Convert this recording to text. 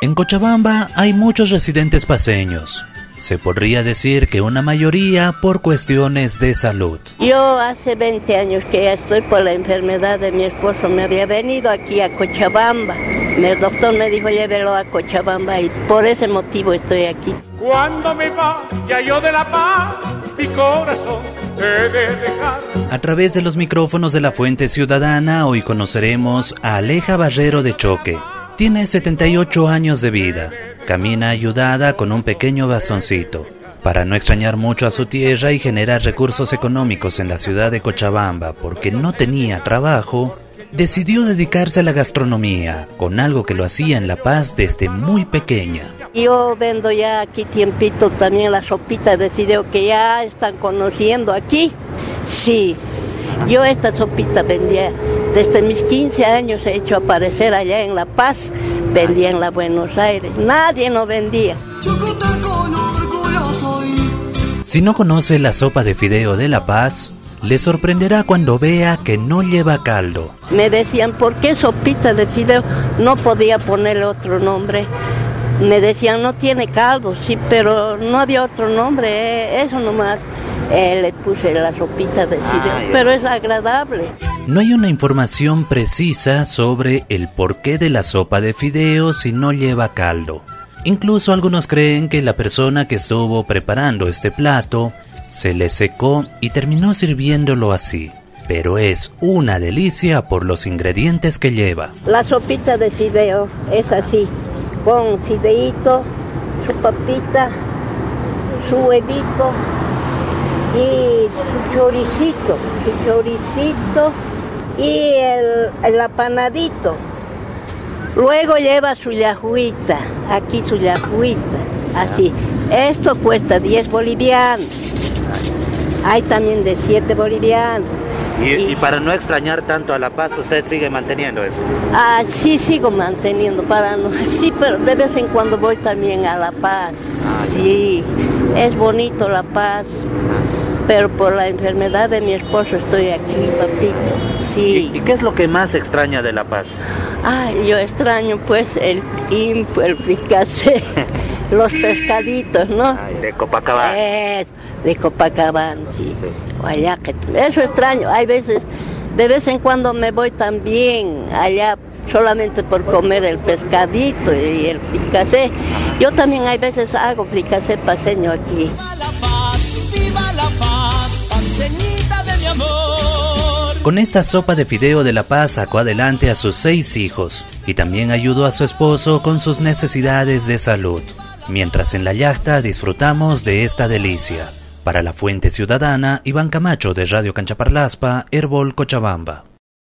En Cochabamba hay muchos residentes paseños. Se podría decir que una mayoría por cuestiones de salud. Yo hace 20 años que ya estoy por la enfermedad de mi esposo. Me había venido aquí a Cochabamba. El doctor me dijo llévelo a Cochabamba y por ese motivo estoy aquí. Cuando me vaya yo de la paz, mi corazón. A través de los micrófonos de la Fuente Ciudadana hoy conoceremos a Aleja Barrero de Choque. Tiene 78 años de vida. Camina ayudada con un pequeño bastoncito. Para no extrañar mucho a su tierra y generar recursos económicos en la ciudad de Cochabamba porque no tenía trabajo, decidió dedicarse a la gastronomía, con algo que lo hacía en La Paz desde muy pequeña. Yo vendo ya aquí tiempito también las sopitas de que ya están conociendo aquí. Sí, yo esta sopita vendía desde mis 15 años he hecho aparecer allá en La Paz, vendía en la Buenos Aires, nadie no vendía. Si no conoce la sopa de fideo de La Paz, le sorprenderá cuando vea que no lleva caldo. Me decían, ¿por qué sopita de fideo? No podía ponerle otro nombre. Me decían, no tiene caldo, sí, pero no había otro nombre, eh, eso nomás. Eh, le puse la sopita de fideo, pero es agradable. No hay una información precisa sobre el porqué de la sopa de fideo si no lleva caldo. Incluso algunos creen que la persona que estuvo preparando este plato se le secó y terminó sirviéndolo así. Pero es una delicia por los ingredientes que lleva. La sopita de fideo es así, con fideito, su papita, su huevito y su choricito, su choricito y el, el apanadito. Luego lleva su yajuita, aquí su yajuita, así. Esto cuesta 10 bolivianos. Hay también de 7 bolivianos. Y, y, para no extrañar tanto a La Paz, ¿usted sigue manteniendo eso? Ah, sí, sigo manteniendo, para no, sí, pero de vez en cuando voy también a La Paz. Ah, sí, es bonito La Paz, pero por la enfermedad de mi esposo estoy aquí, papito. Sí. ¿Y, ¿Y, qué es lo que más extraña de La Paz? Ah, yo extraño pues el timpo, el fricasé, los pescaditos, ¿no? Ay, de Copacabana. Es, de Copacabana, sí. sí. Allá que, eso extraño. Hay veces, de vez en cuando me voy también allá solamente por comer el pescadito y el fricasé. Yo también hay veces hago fricasé paseño aquí. Con esta sopa de fideo de La Paz sacó adelante a sus seis hijos y también ayudó a su esposo con sus necesidades de salud. Mientras en la yachta disfrutamos de esta delicia. Para la Fuente Ciudadana, Iván Camacho de Radio Canchaparlaspa, Herbol Cochabamba.